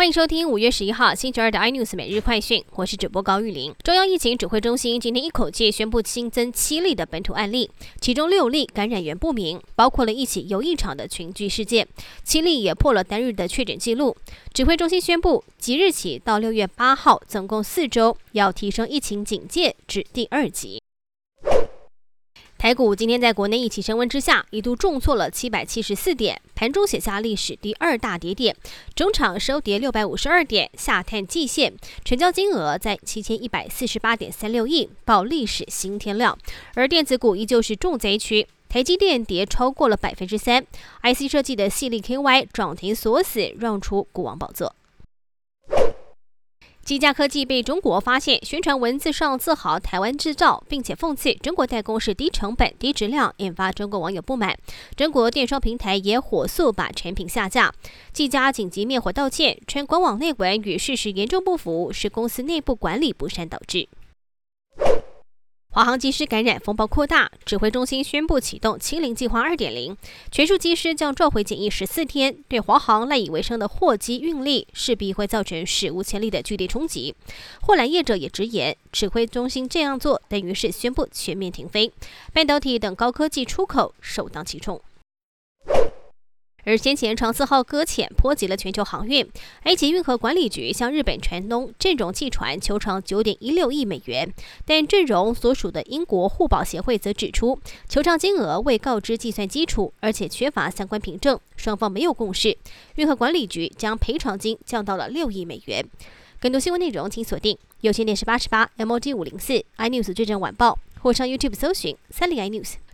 欢迎收听五月十一号星期二的 iNews 每日快讯，我是主播高玉玲。中央疫情指挥中心今天一口气宣布新增七例的本土案例，其中六例感染源不明，包括了一起游艺场的群聚事件，七例也破了单日的确诊记录。指挥中心宣布，即日起到六月八号，总共四周要提升疫情警戒至第二级。台股今天在国内疫情升温之下，一度重挫了七百七十四点，盘中写下历史第二大跌点，中场收跌六百五十二点，下探季线，成交金额在七千一百四十八点三六亿，报历史新天量。而电子股依旧是重灾区，台积电跌超过了百分之三，IC 设计的系力 KY 涨停锁死，让出股王宝座。技嘉科技被中国发现，宣传文字上自豪台湾制造，并且讽刺中国代工是低成本、低质量，引发中国网友不满。中国电商平台也火速把产品下架。技嘉紧急灭火道歉，称官网内文与事实严重不符，是公司内部管理不善导致。华航机师感染风暴扩大，指挥中心宣布启动“清零计划二点零”，全数机师将召回检疫十四天。对华航赖以为生的货机运力，势必会造成史无前例的剧烈冲击。货揽业者也直言，指挥中心这样做等于是宣布全面停飞，半导体等高科技出口首当其冲。而先前长四号搁浅波及了全球航运，埃及运河管理局向日本船东阵容汽船求偿九点一六亿美元，但阵容所属的英国互保协会则指出，求偿金额未告知计算基础，而且缺乏相关凭证，双方没有共识。运河管理局将赔偿金降到了六亿美元。更多新闻内容请锁定有线电视八十八 M O G 五零四 iNews 最正晚报，或上 YouTube 搜寻三零 iNews。